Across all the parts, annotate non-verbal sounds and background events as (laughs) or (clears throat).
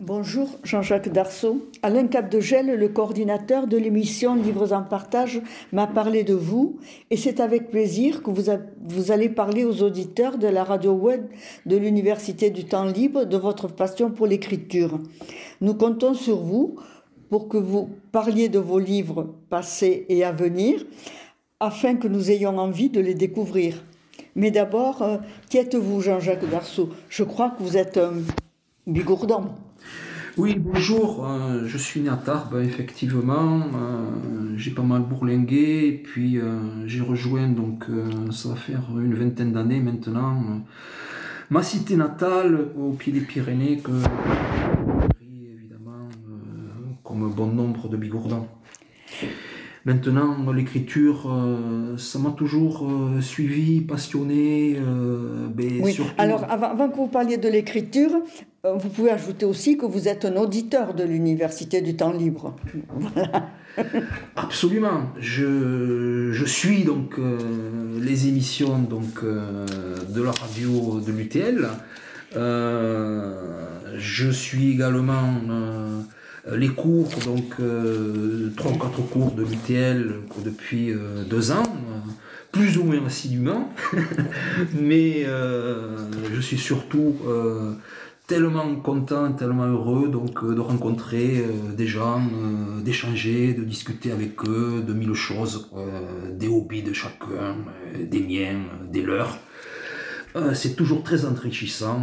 Bonjour Jean-Jacques Darceau. Alain Capdegel, le coordinateur de l'émission Livres en partage, m'a parlé de vous et c'est avec plaisir que vous, allez parler aux auditeurs de la radio web de l'Université du temps libre de votre passion pour l'écriture. Nous comptons sur vous pour que vous parliez de vos livres passés et à venir afin que nous ayons envie de les découvrir. Mais d'abord, euh, qui êtes-vous Jean-Jacques Darceau? Je crois que vous êtes un bigourdan. Oui, bonjour, euh, je suis né à Tarbes, effectivement. Euh, j'ai pas mal bourlingué, et puis euh, j'ai rejoint, donc ça va faire une vingtaine d'années maintenant, ma cité natale au pied des Pyrénées, que évidemment, comme bon nombre de bigourdans. Maintenant, l'écriture, ça m'a toujours suivi, passionné. Ben, oui. Alors, avant, avant, que vous parliez de l'écriture, vous pouvez ajouter aussi que vous êtes un auditeur de l'Université du temps libre. (laughs) Absolument. Je, je, suis donc euh, les émissions donc, euh, de la radio de l'UTL. je suis également les cours, donc trois ou quatre cours de l'UTL depuis deux ans plus ou moins assidûment, (laughs) mais je suis surtout tellement content, tellement heureux donc euh, de rencontrer euh, des gens, euh, d'échanger, de discuter avec eux de mille choses, des hobbies de chacun, des miens, des leurs. c'est toujours très enrichissant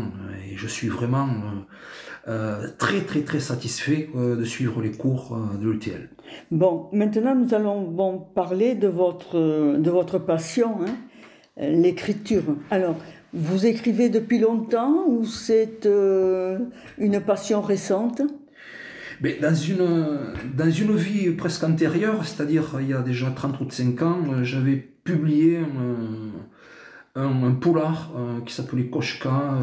et je suis vraiment très très très satisfait de suivre les cours de l'UTL. Bon, maintenant nous allons parler de votre, de votre passion, hein, l'écriture. Alors, vous écrivez depuis longtemps ou c'est euh, une passion récente? Mais dans, une, dans une vie presque antérieure, c'est-à-dire il y a déjà 30 ou 5 ans, euh, j'avais publié un, polar euh, qui s'appelait Koshka,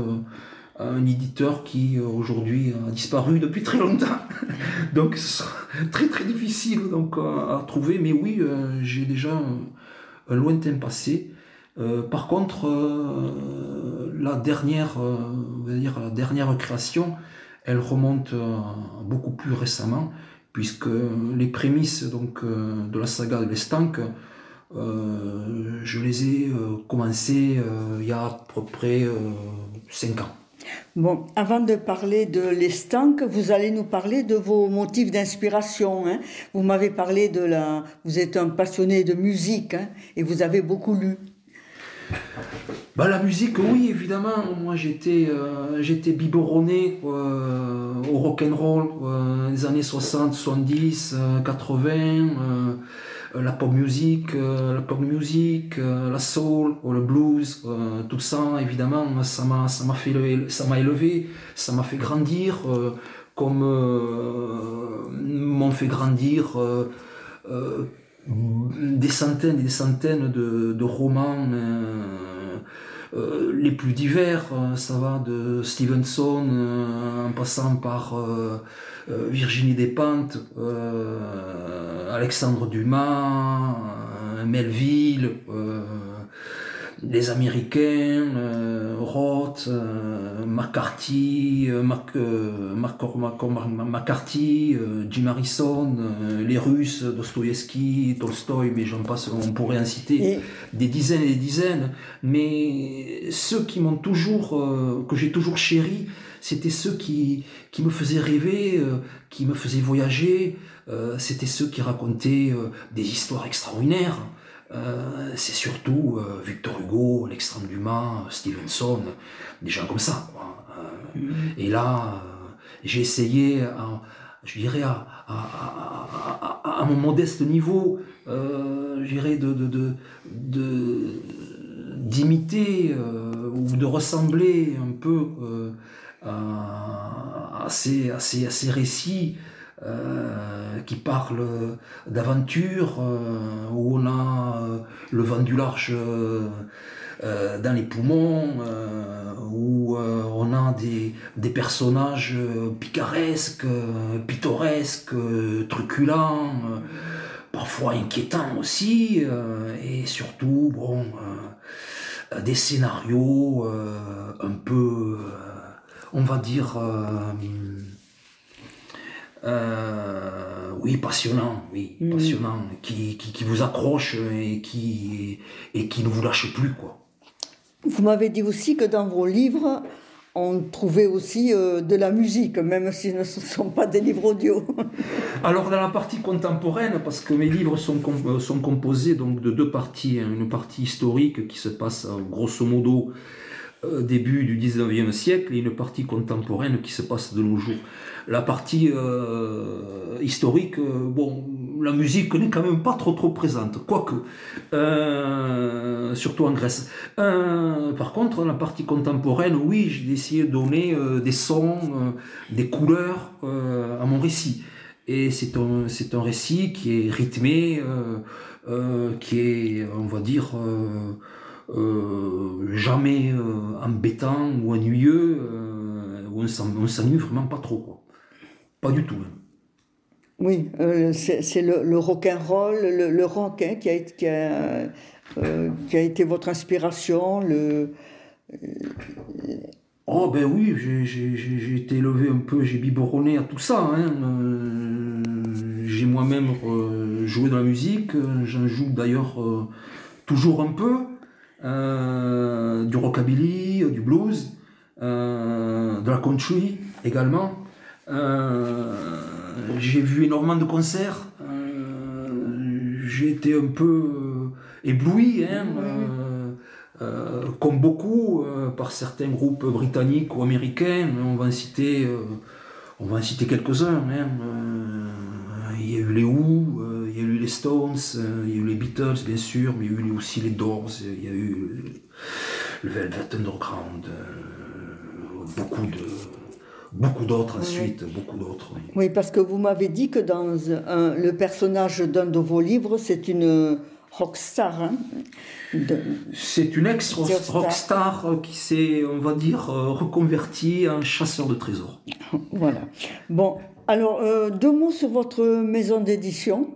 un éditeur qui aujourd'hui a disparu depuis très longtemps. (laughs) donc ce sera très très difficile donc, à trouver, mais oui, j'ai déjà un lointain passé. Euh, par contre, euh, la dernière, euh, dire la dernière création, elle remonte beaucoup plus récemment, puisque les prémices donc de la saga de l'Estanque, je les ai commencées il y a à peu près 5 ans. Bon, avant de parler de l'estanque, vous allez nous parler de vos motifs d'inspiration. Hein. Vous m'avez parlé de la... Vous êtes un passionné de musique hein, et vous avez beaucoup lu. Bah, la musique, oui, évidemment. Moi, j'étais euh, j'étais biberonné euh, au rock and roll, les années 60, 70, 80, la pop music, la pop music, la soul, le blues, tout ça, évidemment, ça m'a ça m'a fait ça m'a élevé, ça m'a fait grandir, comme m'ont fait grandir des centaines et des centaines de, romans euh, euh, les plus divers. Euh, ça va de Stevenson en passant par Virginie Despentes, Alexandre Dumas, Melville les Américains, euh, Roth, euh, McCarthy, euh, McCarthy, Jim Harrison, les Russes, Dostoïevski, Tolstoï, mais j'en passe, on pourrait en citer des dizaines et des dizaines. Mais ceux qui m'ont toujours, que j'ai toujours chéri, c'était ceux qui, qui me faisaient rêver, qui me faisaient voyager, c'était ceux qui racontaient des histoires extraordinaires. Euh, c'est surtout euh, Victor Hugo, Alexandre Dumas, Stevenson, des gens comme ça. Euh, mm-hmm. Et là, j'ai essayé, je dirais, à, à, mon modeste niveau, je dirais, de, de, d'imiter ou de ressembler un peu à, ces, à, ces, à ces récits euh, qui parle d'aventure, euh, où on a euh, le vent du large dans les poumons, où on a des, des personnages picaresques, pittoresques, truculents, parfois inquiétants aussi, et surtout, bon, des scénarios un peu, on va dire, oui, passionnant, oui, mm. passionnant, qui, qui, vous accroche et qui, et qui ne vous lâche plus, quoi. Vous m'avez dit aussi que dans vos livres, on trouvait aussi euh, de la musique, même si ce ne sont pas des livres audio. (laughs) Alors dans la partie contemporaine, parce que mes livres sont, euh, sont composés donc de deux parties, hein. une partie historique qui se passe euh, grosso modo début du 19e siècle et une partie contemporaine qui se passe de nos jours. La partie historique, bon, la musique n'est quand même pas trop trop présente, quoique, euh, surtout en Grèce. Euh, par contre, la partie contemporaine, oui, j'ai essayé de donner euh, des sons, des couleurs à mon récit. Et c'est un, c'est un récit qui est rythmé, qui est, on va dire, jamais embêtant ou ennuyeux, où on s'ennuie vraiment pas trop. Quoi. Pas du tout. Même. Oui, euh, c'est le, le rock'n'roll, le, le rock hein, qui, a, qui, a, euh, qui, a, été votre inspiration. Le, Oh ben oui, j'ai été élevé un peu, j'ai biberonné à tout ça. Hein. Euh, j'ai moi-même joué dans la musique, j'en joue d'ailleurs toujours un peu. Du rockabilly, du blues, de la country également. Euh, j'ai vu énormément de concerts. Euh, j'ai été un peu euh, ébloui, hein, comme beaucoup, par certains groupes britanniques ou américains. On va en citer, on va citer quelques-uns. Hein. il y a eu les Who, les Stones, il y a eu les Beatles, bien sûr, mais il y a eu aussi les Doors, il y a eu le Velvet Underground, beaucoup de beaucoup d'autres ensuite, beaucoup d'autres. Oui. parce que vous m'avez dit que dans le personnage d'un de vos livres, c'est une rockstar. Hein c'est une ex-rockstar qui s'est, on va dire, euh, reconvertie en chasseur de trésors. voilà. Bon, alors, euh, deux mots sur votre maison d'édition.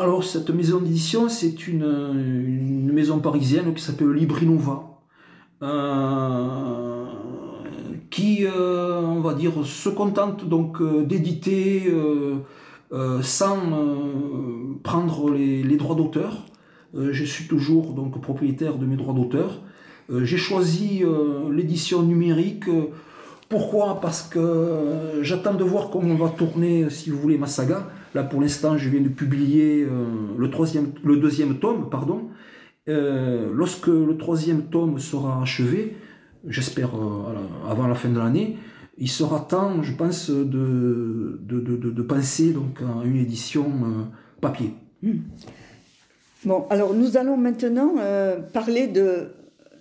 Alors, cette maison d'édition, c'est une, maison parisienne qui s'appelle Librinova. Euh, qui, euh, on va dire, se contente donc euh, d'éditer sans prendre les, droits d'auteur. je suis toujours donc propriétaire de mes droits d'auteur. J'ai choisi l'édition numérique. Pourquoi? Parce que j'attends de voir comment on va tourner, si vous voulez, ma saga. Là, pour l'instant, je viens de publier le, troisième, le deuxième tome, pardon. lorsque le troisième tome sera achevé, j'espère euh, avant la fin de l'année, il sera temps, je pense, de, de, de, penser donc, à une édition euh, papier. Hmm. Bon, alors nous allons maintenant euh, parler de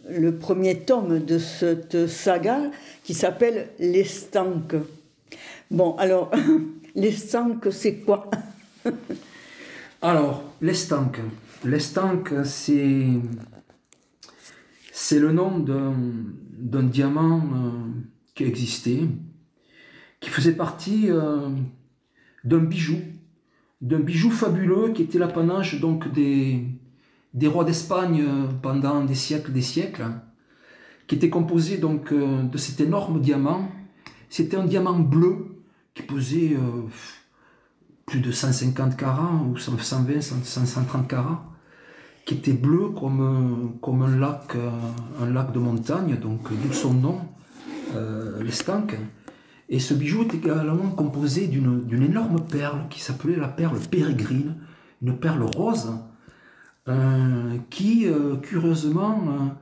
le premier tome de cette saga qui s'appelle Les Stanques. Bon, alors, (laughs) les Stanques, c'est quoi (laughs) Alors, les Stanques. Les Stanques, c'est c'est le nom d'un diamant euh, qui existait, qui faisait partie euh, d'un bijou, d'un bijou fabuleux qui était l'apanage donc des, des rois d'Espagne euh, pendant des siècles des siècles, qui était composé donc de cet énorme diamant. C'était un diamant bleu qui pesait plus de 150 carats ou 120, 130 carats qui était bleu comme, un, lac, euh, lac de montagne, donc d'où son nom, euh, l'estanque. Et ce bijou est également composé d'une énorme perle qui s'appelait la perle pérégrine, une perle rose, euh, qui curieusement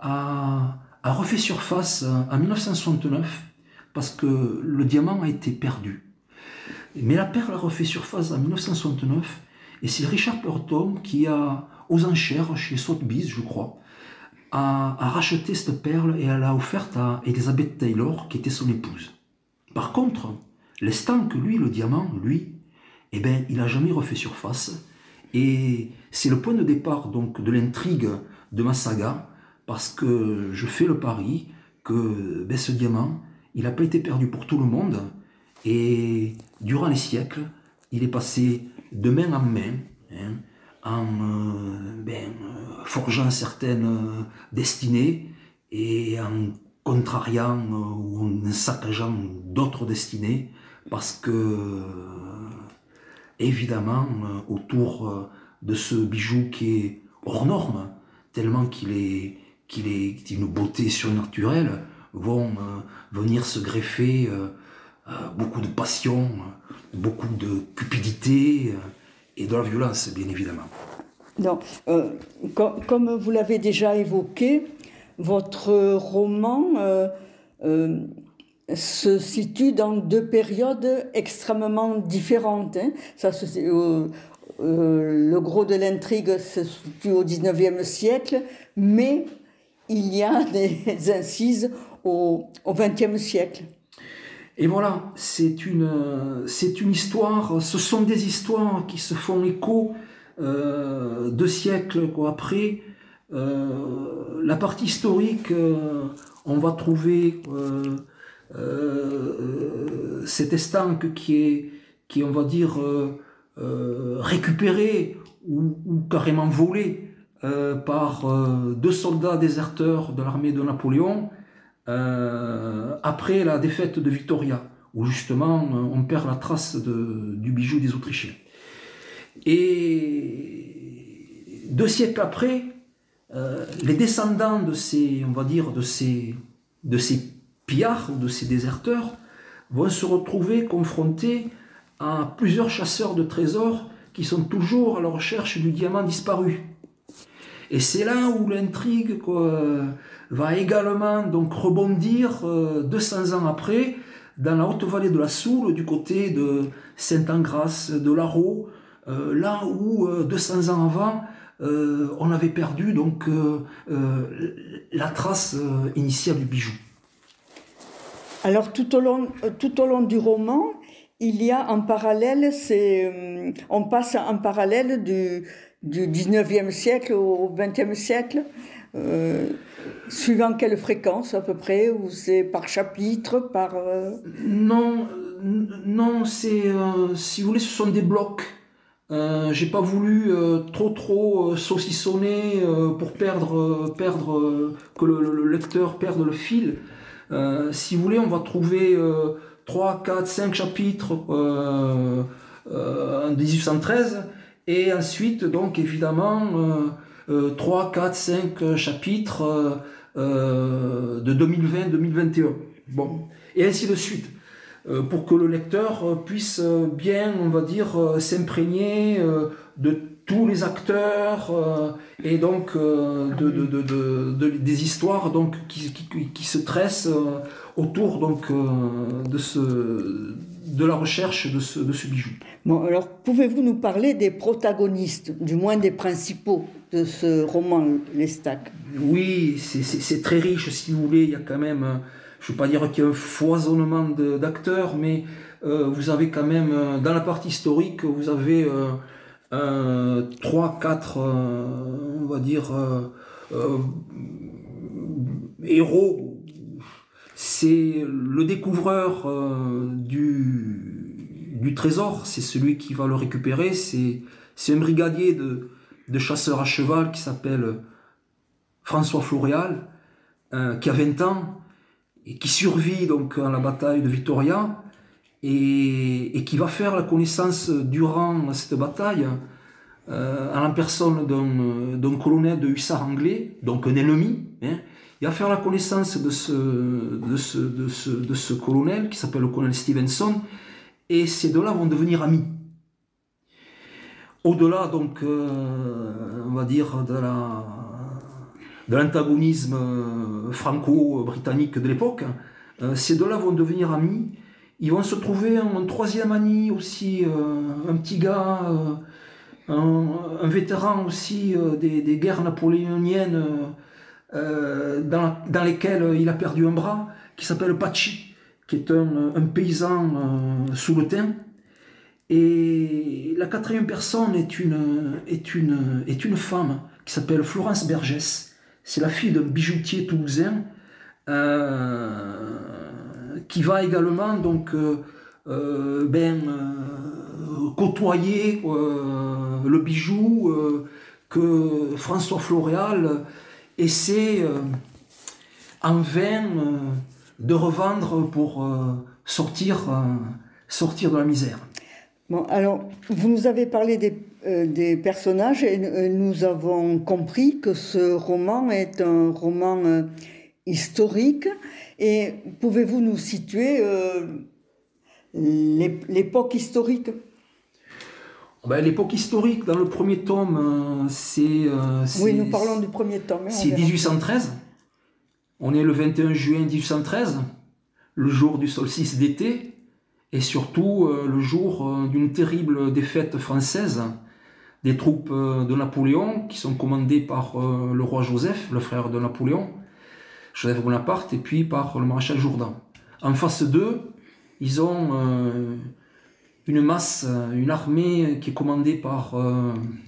a, a, refait surface en 1969 parce que le diamant a été perdu. Mais la perle a refait surface en 1969 et c'est Richard Burton qui a aux enchères chez Sotheby's, je crois, a, racheté cette perle et elle l'a offerte à Elizabeth Taylor, qui était son épouse. Par contre, l'instant que lui, le diamant, lui, eh ben, il n'a jamais refait surface. Et c'est le point de départ donc de l'intrigue de ma saga, parce que je fais le pari que ben, ce diamant, il n'a pas été perdu pour tout le monde, et durant les siècles, il est passé de main en main, hein, en euh, ben, euh, forgeant certaines euh, destinées et en contrariant ou en saccageant d'autres destinées parce que, évidemment, autour de ce bijou qui est hors norme, tellement qu'il est, qu'il est d'une beauté surnaturelle, vont venir se greffer beaucoup de passion, beaucoup de cupidité et de la violence, bien évidemment. Non, euh, comme, vous l'avez déjà évoqué, votre roman euh, euh, se situe dans deux périodes extrêmement différentes. Hein. Ça, le gros de l'intrigue se situe au XIXe siècle, mais il y a (laughs) des incises au XXe siècle. Et voilà, c'est une, c'est une histoire, ce sont des histoires qui se font écho euh, deux siècles après. Euh, la partie historique, euh, on va trouver cet estanque qui est, qui on va dire, récupéré ou, ou, carrément volé par deux soldats déserteurs de l'armée de Napoléon euh, après la défaite de Victoria, où justement euh, on perd la trace du bijou des Autrichiens. Et deux siècles après, euh, les descendants de ces, on va dire, de ces, de pillards de ces déserteurs vont se retrouver confrontés à plusieurs chasseurs de trésors qui sont toujours à la recherche du diamant disparu. Et c'est là où l'intrigue va également donc rebondir 200 euh, ans après dans la haute vallée de la Soule, du côté de Saint-Angras, de l'Arro, euh, là où 200 euh, ans avant, on avait perdu donc la trace initiale du bijou. Alors tout au long du roman, il y a en parallèle, on passe en parallèle du, du 19e siècle au 20e siècle, euh, suivant quelle fréquence à peu près, ou c'est par chapitre, par... Euh, non, non c'est, euh, si vous voulez, ce sont des blocs. j'ai pas voulu trop trop saucissonner pour perdre, perdre que le, lecteur perde le fil. si vous voulez, on va trouver 3, 4, 5 chapitres en 1813 et ensuite, donc évidemment, euh, 3, 4, 5 chapitres euh, de 2020-2021. Bon, et ainsi de suite. Euh, pour que le lecteur puisse bien, on va dire, s'imprégner de tous les acteurs et donc de, des histoires donc, qui, qui, qui se tressent autour donc, de ce de la recherche de ce, de ce bijou. Bon, alors pouvez-vous nous parler des protagonistes, du moins des principaux de ce roman, Les Stacks Oui, c'est très riche si vous voulez. Il y a quand même, je ne veux pas dire qu'il y a un foisonnement d'acteurs, mais euh, vous avez quand même, euh, dans la partie historique, vous avez euh, trois, quatre, on va dire, héros c'est le découvreur euh, du, trésor, c'est celui qui va le récupérer, c'est, un brigadier de, chasseurs à cheval qui s'appelle François Floréal, euh, qui a 20 ans et qui survit donc à la bataille de Vittoria et, qui va faire la connaissance durant cette bataille euh, à la personne d'un, colonel de hussards anglais, donc un ennemi, hein, et à faire la connaissance de ce, colonel qui s'appelle le colonel Stevenson, et ces deux-là vont devenir amis. Au-delà, donc, euh, on va dire, de la l'antagonisme euh, franco-britannique de l'époque, euh, ces deux-là vont devenir amis. Ils vont se trouver un, troisième ami aussi, un petit gars, un, vétéran aussi des, guerres napoléoniennes euh, dans, dans, lesquels il a perdu un bras, qui s'appelle Pachi, qui est un, un paysan euh, sous le thym. Et la quatrième personne est une, est une, est une femme qui s'appelle Florence Bergès. C'est la fille d'un bijoutier toulousain euh, qui va également donc ben, côtoyer le bijou que François Floréal essaie euh, en vain euh, de revendre pour euh, sortir sortir de la misère. Bon, alors, vous nous avez parlé des, personnages et nous avons compris que ce roman est un roman historique. Et pouvez-vous nous situer l'époque historique? Ben, L'époque historique, dans le premier tome, c'est... oui, nous parlons du premier tome. Hein, c'est 1813. On est le 21 juin 1813, le jour du solstice d'été et surtout euh, le jour euh, d'une terrible défaite française des troupes euh, de Napoléon qui sont commandées par le roi Joseph, le frère de Napoléon, Joseph Bonaparte, et puis par le maréchal Jourdan. En face d'eux, ils ont une masse, une armée qui est commandée par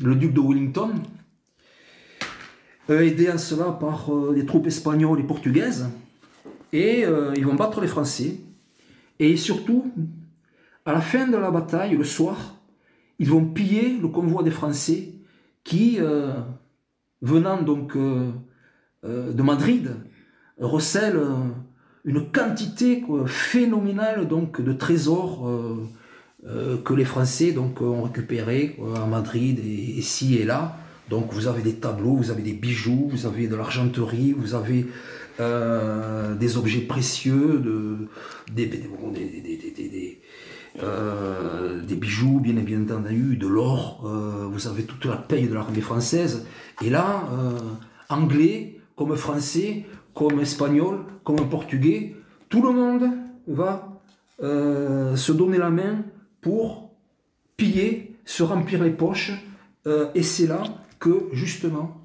le duc de Wellington, aidé à cela par des troupes espagnoles et portugaises, et ils vont battre les Français. Et surtout, à la fin de la bataille, le soir, ils vont piller le convoi des Français qui, euh, venant donc euh, euh, de Madrid, recèlent une quantité phénoménale donc, de trésors que les Français donc, ont récupérés à Madrid ici et là. Donc vous avez des tableaux, vous avez des bijoux, vous avez de l'argenterie, vous avez euh, des objets précieux, de, des, euh, bijoux, bien, bien entendu, de l'or. Euh, vous avez toute la paye de l'armée française. Et là, anglais, comme français, comme espagnol, comme portugais, tout le monde va se donner la main pour piller, se remplir les poches. et c'est là que, justement,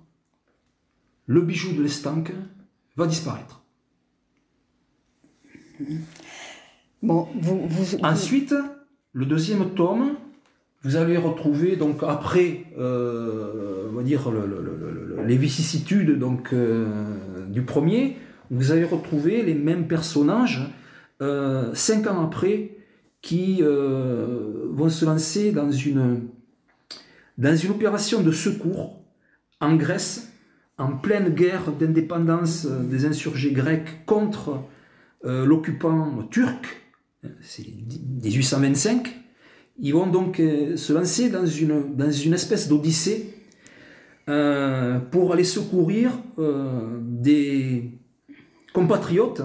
le bijou de l'estanque va disparaître. Bon, vous, Ensuite, le deuxième tome, vous allez retrouver, donc après, euh, on va dire, les vicissitudes donc, euh, du premier, vous allez retrouver les mêmes personnages euh, cinq ans après qui vont se lancer dans une, dans une opération de secours en Grèce en pleine guerre d'indépendance euh, des insurgés grecs contre euh, l'occupant turc, c'est 1825, ils vont donc euh, se lancer dans une, dans une espèce d'odyssée pour aller secourir des compatriotes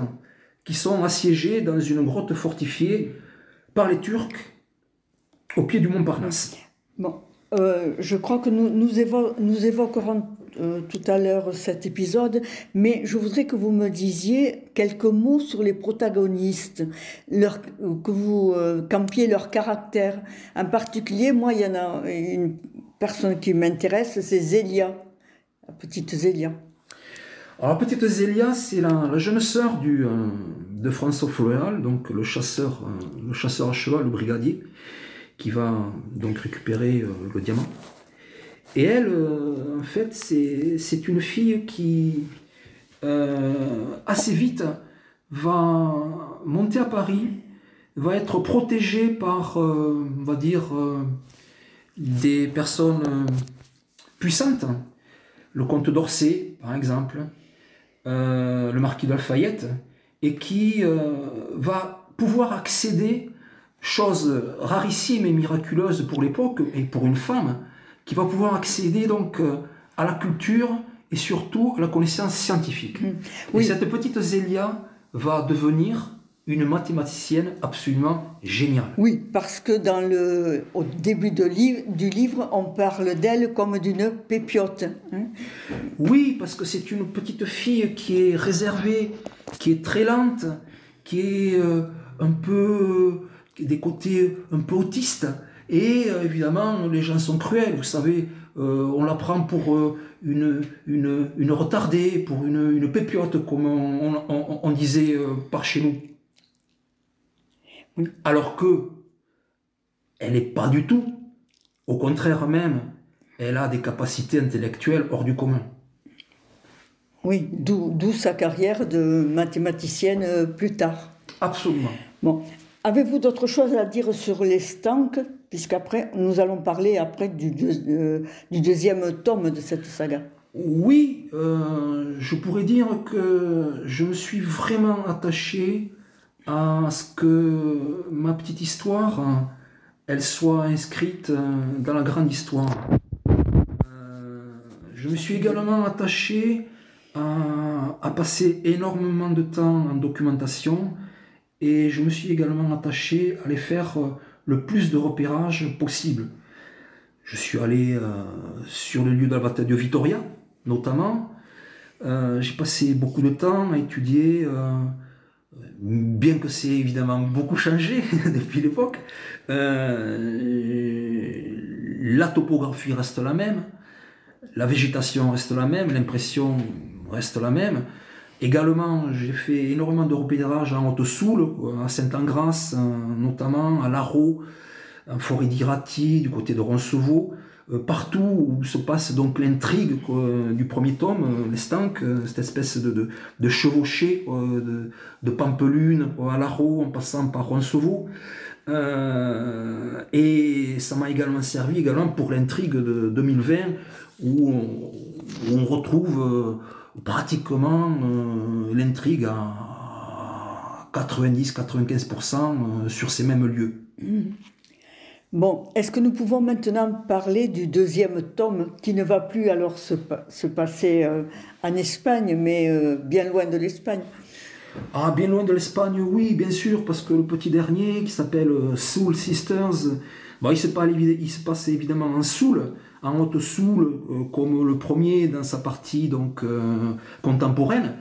qui sont assiégés dans une grotte fortifiée par les Turcs au pied du mont Parnasse. Bon, je crois que nous, nous, nous évoquerons euh, tout à l'heure cet épisode, mais je voudrais que vous me disiez quelques mots sur les protagonistes, leur, que vous euh, campiez leur caractère. En particulier, moi, il y en a une personne qui m'intéresse, c'est Zélia, la petite Zélia. Alors, la petite Zélia, c'est la, jeune sœur du, euh, de François Floréal, donc le chasseur, le chasseur à cheval, le brigadier, qui va donc récupérer le diamant. Et elle, euh, en fait, c'est une fille qui, euh, assez vite, va monter à Paris, va être protégée par, euh, on va dire, des personnes puissantes. Le comte d'Orsay, par exemple, le marquis de et qui va pouvoir accéder, chose rarissime et miraculeuse pour l'époque et pour une femme, qui va pouvoir accéder donc euh, à la culture et surtout à la connaissance scientifique. Mm. Et cette petite Zélia va devenir une mathématicienne absolument géniale. Oui, parce que dans le, au début de du livre, on parle d'elle comme d'une pépiote. Hein. oui, parce que c'est une petite fille qui est réservée, qui est très lente, qui est euh, un peu des côtés un peu autistes, et euh, évidemment, les gens sont cruels, vous savez, euh, on la prend pour euh, une, une, une, retardée, pour une, une pépiote, comme on, disait par chez nous. Alors que elle n'est pas du tout. Au contraire même, elle a des capacités intellectuelles hors du commun. Oui, d'où sa carrière de mathématicienne plus tard. Absolument. Bon, Avez-vous d'autres choses à dire sur les stanks Puisqu'après, nous allons parler après du, euh, du, deuxième tome de cette saga? Oui, euh, je pourrais dire que je me suis vraiment attaché à ce que ma petite histoire, elle soit inscrite dans la grande histoire. Je me suis également attaché à, passer énormément de temps en documentation et je me suis également attaché à aller faire le plus de repérage possible. Je suis allé euh, sur le lieu de la bataille de Vitoria, notamment. Euh, j'ai passé beaucoup de temps à étudier, euh, bien que c'est évidemment beaucoup changé (laughs) depuis l'époque. la topographie reste la même, la végétation reste la même, l'impression reste la même. Également, j'ai fait énormément de repérage en Haute-Soule, à Saint-Angras, notamment à Larro, en forêt d'Irati, du côté de Roncevaux, euh, partout où se passe donc l'intrigue du premier tome, euh, les stanks, euh, cette espèce de, de, chevauché de, Pampelune à Larro en passant par Roncevaux. et ça m'a également servi également pour l'intrigue de 2020 où on, retrouve pratiquement l'intrigue à 90-95% sur ces mêmes lieux. Mmh. Bon, est-ce que nous pouvons maintenant parler du deuxième tome qui ne va plus alors se, passer euh, en Espagne, mais euh, bien loin de l'Espagne? Ah, bien loin de l'Espagne, oui, bien sûr, parce que le petit dernier qui s'appelle euh, Soul Sisters, il, se passe, il se passe évidemment en Soul, en haute Soul, comme le premier dans sa partie donc contemporaine.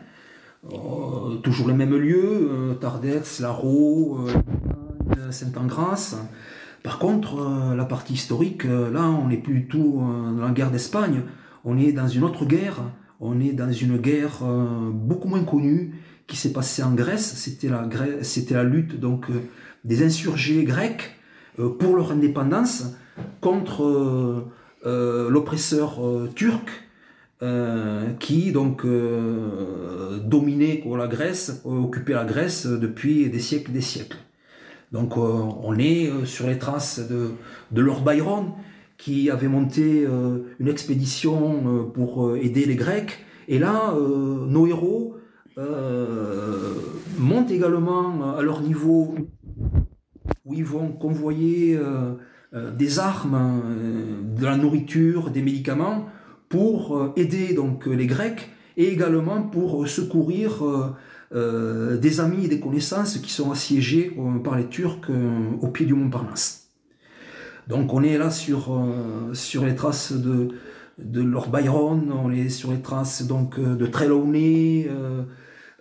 toujours les mêmes lieux, Tardets, Larro, Saint-Angras. Par contre, euh, la partie historique, euh, là, on n'est plus du tout euh, dans la guerre d'Espagne, on est dans une autre guerre, on est dans une guerre beaucoup moins connue qui s'est passée en Grèce, c'était la, lutte donc des insurgés grecs pour leur indépendance contre l'oppresseur turc qui donc dominait la Grèce, occupait la Grèce depuis des siècles et des siècles. Donc euh, on est euh, sur les traces de, Lord Byron qui avait monté euh, une expédition pour aider les Grecs. Et là, nos héros montent également à leur niveau où ils vont convoyer des armes, de la nourriture, des médicaments pour aider donc les Grecs et également pour secourir euh, des amis et des connaissances qui sont assiégés euh, par les Turcs euh, au pied du mont Parnasse. Donc on est là sur, sur les traces de, Lord Byron, on est sur les traces donc de Trelawney,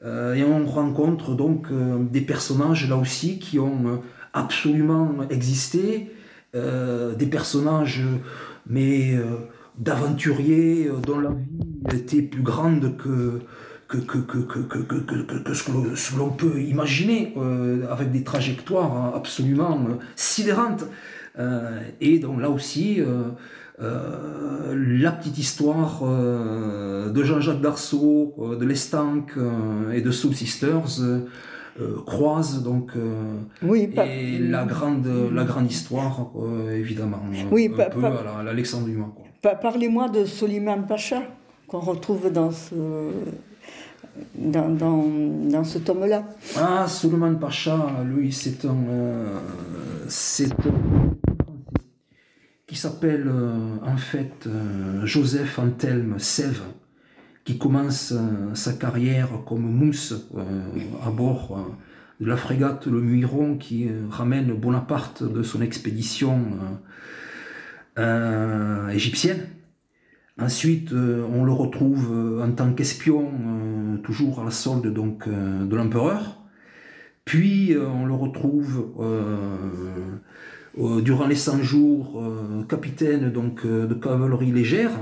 et on rencontre donc des personnages là aussi qui ont absolument existé, des personnages mais d'aventuriers dont la vie était plus grande que, que, que, que, que, ce que l'on peut imaginer, euh, avec des trajectoires absolument euh, sidérantes. Euh, et donc là aussi, la petite histoire de Jean-Jacques Darceau, de l'Estanque et de Soul Sisters croise donc oui, et la grande la grande histoire évidemment oui, un peu à l'Alexandre Dumas parlez-moi de Soliman Pacha qu'on retrouve dans ce dans, dans, dans ce tome-là. Ah, Suleiman Pacha, lui, c'est un, euh, c'est qui s'appelle euh, en fait euh, Joseph Antelme Sève, qui commence sa carrière comme mousse à bord de la frégate Le Muiron qui ramène Bonaparte de son expédition égyptienne. Ensuite, euh, on le retrouve euh, en tant qu'espion, euh, toujours à la solde donc, de l'empereur. Puis, on le retrouve durant les 100 jours capitaine donc, de cavalerie légère.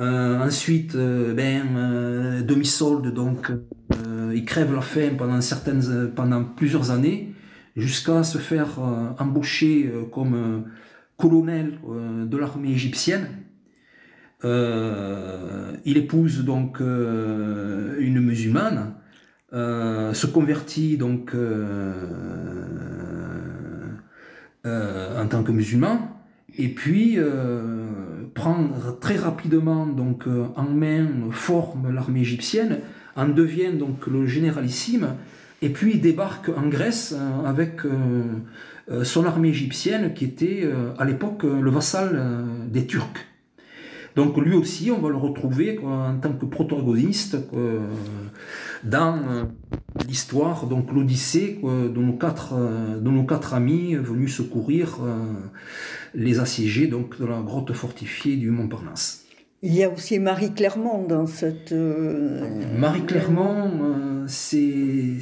ensuite, ben, demi-solde, donc il crève la faim pendant, certaines, pendant plusieurs années, jusqu'à se faire embaucher comme colonel de l'armée égyptienne. Euh, il épouse donc euh, une musulmane, euh, se convertit donc en tant que musulman, et puis prend très rapidement donc en main, forme l'armée égyptienne, en devient donc le généralissime, Et puis débarque en Grèce avec son armée égyptienne qui était à l'époque le vassal des Turcs. Donc lui aussi, on va le retrouver en tant que protagoniste dans euh, l'histoire, donc l'Odyssée de, nos quatre, euh, de nos quatre amis venus secourir euh, les assiégés donc, de la grotte fortifiée du Montparnasse. Il y a aussi Marie Clermont dans cette... Marie Clermont, c'est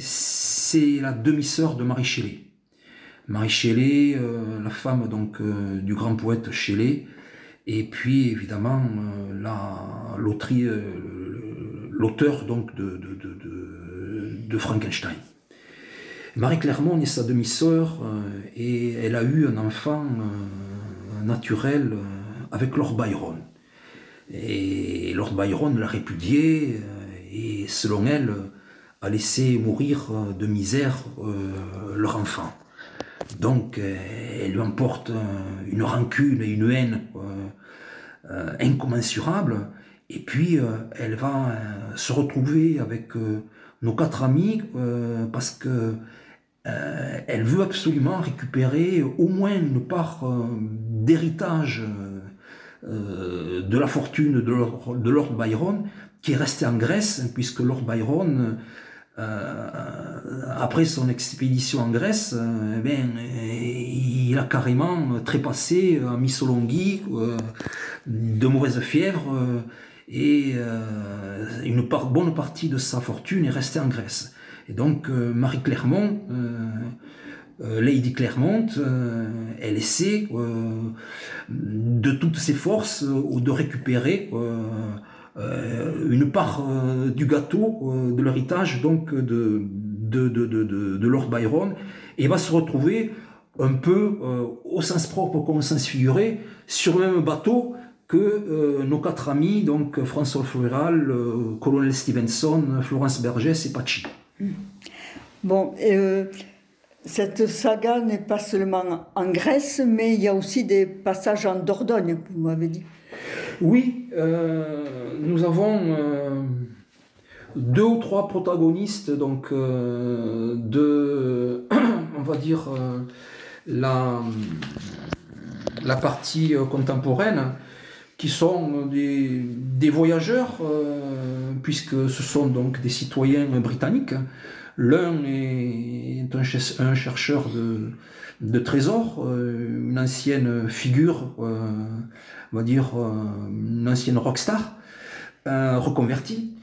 la demi-sœur de Marie Shelley. Marie Shelley, la femme donc du grand poète Shelley, et puis évidemment l'auteur donc de, de, Frankenstein. Marie Clermont est sa demi-sœur euh, et elle a eu un enfant euh, naturel euh, avec Lord Byron. Et Lord Byron l'a répudié et selon elle a laissé mourir de misère leur enfant. Donc elle lui emporte une rancune et une haine incommensurable et puis, euh, elle va euh, se retrouver avec euh, nos quatre amis parce que elle veut absolument récupérer au moins une part d'héritage de la fortune de Lord, Byron qui est resté en Grèce, puisque Lord Byron, après son expédition en Grèce, eh il a carrément trépassé à Missolonghi de mauvaises fièvres et euh, une bonne partie de sa fortune est restée en Grèce. Et donc euh, Marie Clermont, euh, Lady Clermont, elle essaie de toutes ses forces de récupérer une part du gâteau de l'héritage donc de, de, Lord Byron et va se retrouver un peu au sens propre comme au sens figuré sur le même bateau que euh, nos quatre amis, donc François Floral, euh, Colonel Stevenson, Florence Bergès et Pachi. Hmm. Bon, euh, cette saga n'est pas seulement en Grèce, mais il y a aussi des passages en Dordogne, vous m'avez dit. Oui, nous avons deux ou trois protagonistes donc de, (clears throat) on va dire, la, partie contemporaine qui sont des, voyageurs, euh, puisque ce sont donc des citoyens britanniques. L'un est un, chercheur de, trésors, euh, une ancienne figure, euh, on va dire une ancienne rockstar, reconverti.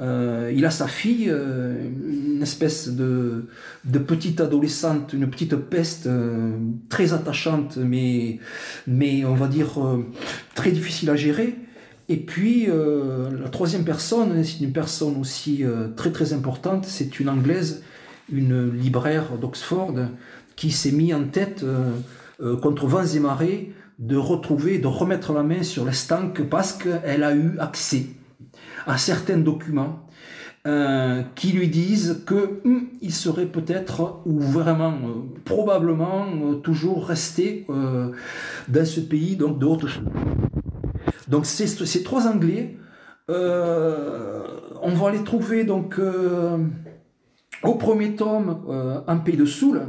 Euh, il a sa fille, euh, une espèce de, petite adolescente, une petite peste euh, très attachante, mais, mais on va dire très difficile à gérer. Et puis la troisième personne, c'est une personne aussi très très importante, c'est une anglaise, une libraire d'Oxford, qui s'est mis en tête contre vents et marées de retrouver, de remettre la main sur l'estanque parce qu'elle a eu accès à certains documents euh, qui lui disent que hum, il serait peut-être ou vraiment euh, probablement euh, toujours resté dans ce pays donc de haute Donc ces trois Anglais, on va les trouver donc au premier tome en Pays de Soule,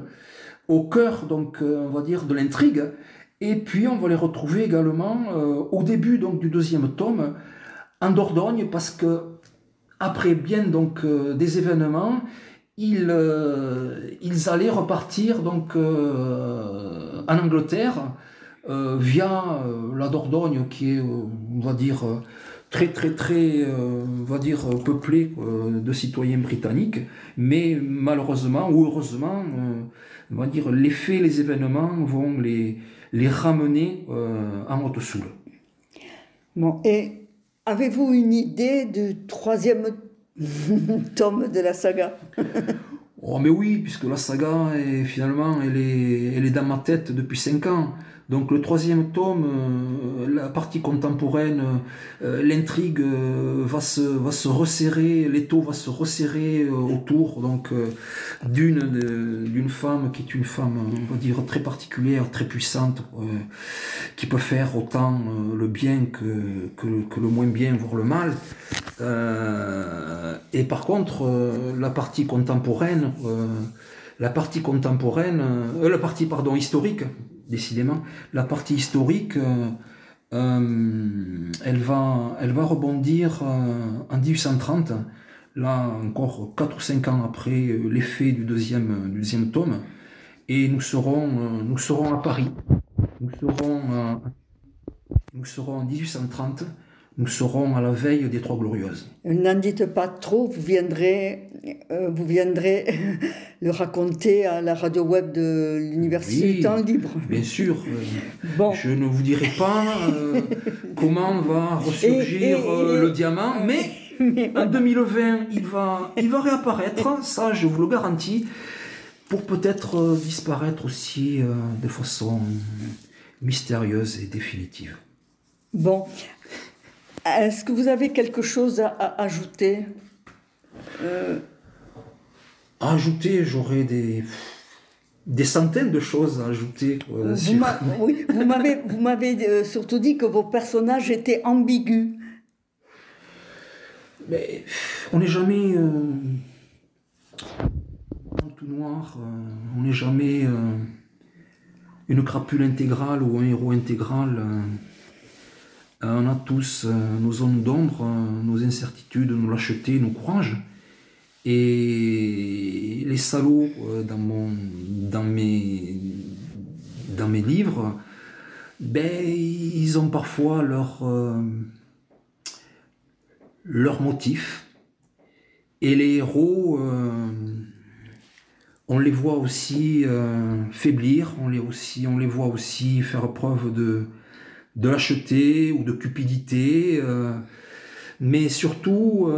au cœur donc on va dire de l'intrigue, et puis on va les retrouver également au début donc du deuxième tome en Dordogne parce que après bien donc euh, des événements, ils, euh, ils allaient repartir donc euh, en Angleterre via la Dordogne qui est on va dire très très très on va dire peuplée de citoyens britanniques mais malheureusement ou heureusement on va dire les faits les événements vont les les ramener en Haute-Soule. Bon, et Avez-vous une idée du troisième (laughs) tome de la saga? (laughs) Oh mais oui, puisque la saga, est, finalement, elle est, dans ma tête depuis cinq ans. Donc le troisième tome, euh, la partie contemporaine, euh, l'intrigue euh, va, se, resserrer, l'étau va se resserrer autour d'une femme qui est une femme, on va dire, très particulière, très puissante, qui peut faire autant le bien que, que, que, le moins bien, voire le mal. et par contre, la partie contemporaine, la partie contemporaine, la partie pardon historique, décidément, la partie historique, elle va, elle va rebondir en 1830 là encore 4 ou 5 ans après euh, l'effet du deuxième, deuxième tome, et nous serons, euh, nous serons à Paris. Nous serons, euh, nous serons en 1830, nous serons à la veille des Trois Glorieuses. N'en dites pas trop, vous viendrez, vous viendrez (laughs) le raconter à la radio web de l'Université du Temps Libre. Bien sûr. (laughs) bon. Je ne vous dirai pas (laughs) comment va ressurgir le diamant, mais en 2020, il va, il va réapparaître, ça je vous le garantis, pour peut-être euh, disparaître aussi euh, de façon mystérieuse et définitive. Bon, est-ce que vous avez quelque chose à, ajouter? Euh... Ajouter, j'aurais des des centaines de choses à ajouter. Euh, vous m'avez surtout dit que vos personnages étaient ambigus. Mais on n'est jamais euh, tout noir, euh, on n'est jamais euh, une crapule intégrale ou un héros intégral. On a tous nos zones d'ombre, nos incertitudes, nos lâchetés, nos courages. Et les salauds dans, mes, livres, ben, ils ont parfois leur leurs motifs. Et les héros, euh, on les voit aussi euh, faiblir, on les voit aussi faire preuve de, de lâcheté ou de cupidité, euh, mais surtout,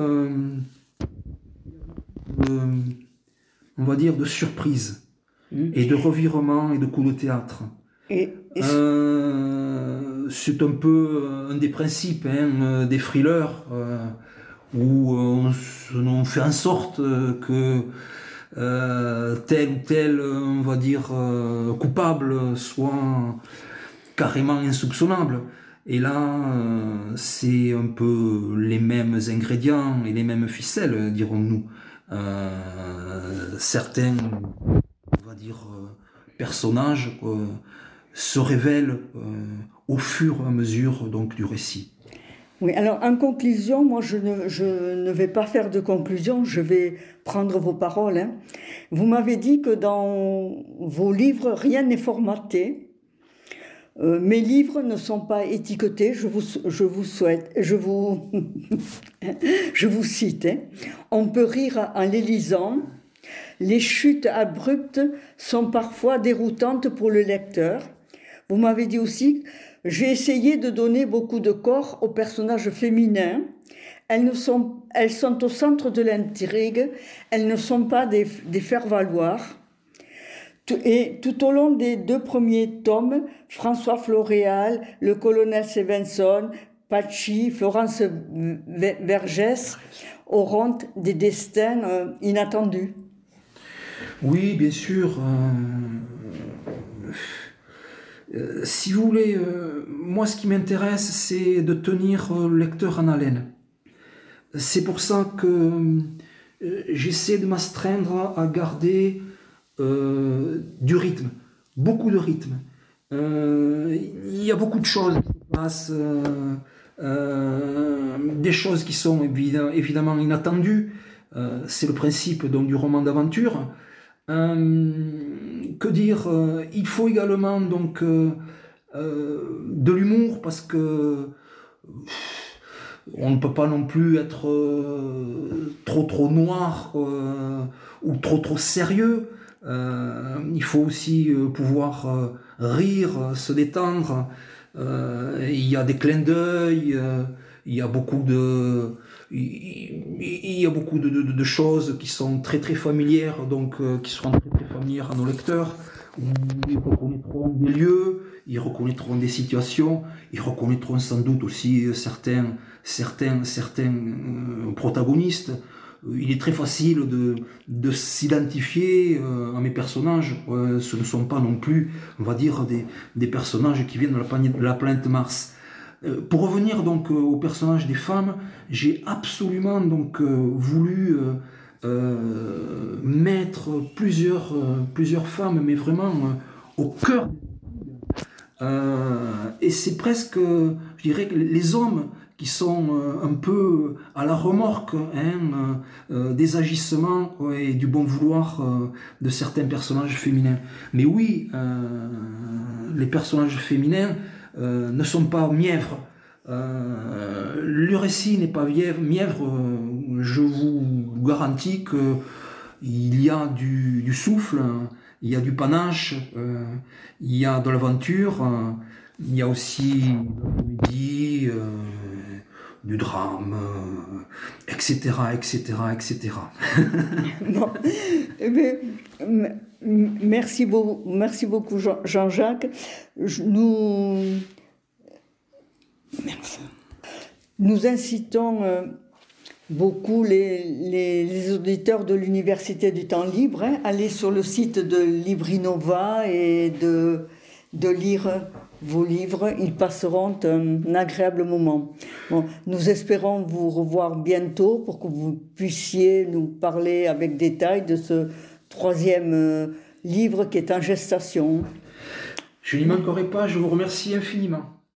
on va dire, de surprise, mmh. et de revirement et de coups de théâtre. Et, c'est un peu un des principes hein, des thrillers où on, on, fait en sorte que euh, tel ou tel, on va dire, euh, coupable soit carrément insoupçonnable. Et là, euh, c'est un peu les mêmes ingrédients et les mêmes ficelles, dirons-nous. certains, on va dire, personnages se révèlent au fur et à mesure donc, du récit. Oui, alors en conclusion, moi je ne, je ne, vais pas faire de conclusion, je vais prendre vos paroles. Hein. Vous m'avez dit que dans vos livres, rien n'est formaté. Euh, mes livres ne sont pas étiquetés, je vous, je vous souhaite, je vous, (laughs) je vous cite. Hein. On peut rire en les lisant. Les chutes abruptes sont parfois déroutantes pour le lecteur. Vous m'avez dit aussi j'ai essayé de donner beaucoup de corps aux personnages féminins. Elles, sont, elles sont au centre de l'intrigue, elles ne sont pas des, des faire-valoir. Et tout au long des deux premiers tomes, François Floréal, le colonel Stevenson, Pachi, Florence Vergès auront des destins euh, inattendus. Oui, bien sûr. Euh, euh, si vous voulez, moi ce qui m'intéresse, c'est de tenir le lecteur en haleine. C'est pour ça que j'essaie de m'astreindre à garder du rythme, beaucoup de rythme. Il y a beaucoup de choses qui se passent, des choses qui sont évidemment inattendues. c'est le principe donc, du roman d'aventure. Euh, que dire euh, Il faut également donc euh, de l'humour parce que on ne peut pas non plus être trop trop noir ou trop trop sérieux. Il faut aussi pouvoir rire, se détendre. il y a des clins d'œil, il y a beaucoup de il y a beaucoup de, choses qui sont très très familières, donc euh, qui seront très très familières à nos lecteurs. Ils reconnaîtront des lieux, ils reconnaîtront des situations, ils reconnaîtront sans doute aussi euh, certains, certains, certains euh, protagonistes. Il est très facile de, de s'identifier à mes personnages. ce ne sont pas non plus, on va dire, des, des personnages qui viennent de la planète, de Mars. pour revenir donc au personnage des femmes, j'ai absolument donc voulu mettre plusieurs, plusieurs femmes, mais vraiment au cœur. et c'est presque, je dirais les hommes qui sont euh, un peu à la remorque hein, euh, des agissements et du bon vouloir euh, de certains personnages féminins. Mais oui, les personnages féminins ne sont pas mièvres. le récit n'est pas mièvre, je vous garantis qu'il y a du, souffle, il y a du panache, il y a de l'aventure, il y a aussi de la du drame, etc., etc., etc. merci, beaucoup, merci beaucoup, Jean-Jacques. Nous, nous incitons euh, beaucoup les, les, auditeurs de l'Université du temps libre hein, à aller sur le site de Librinova et de, de lire vos livres, ils passeront un agréable moment. nous espérons vous revoir bientôt pour que vous puissiez nous parler avec détail de ce troisième euh, livre qui est en gestation. Je n'y manquerai pas, je vous remercie infiniment.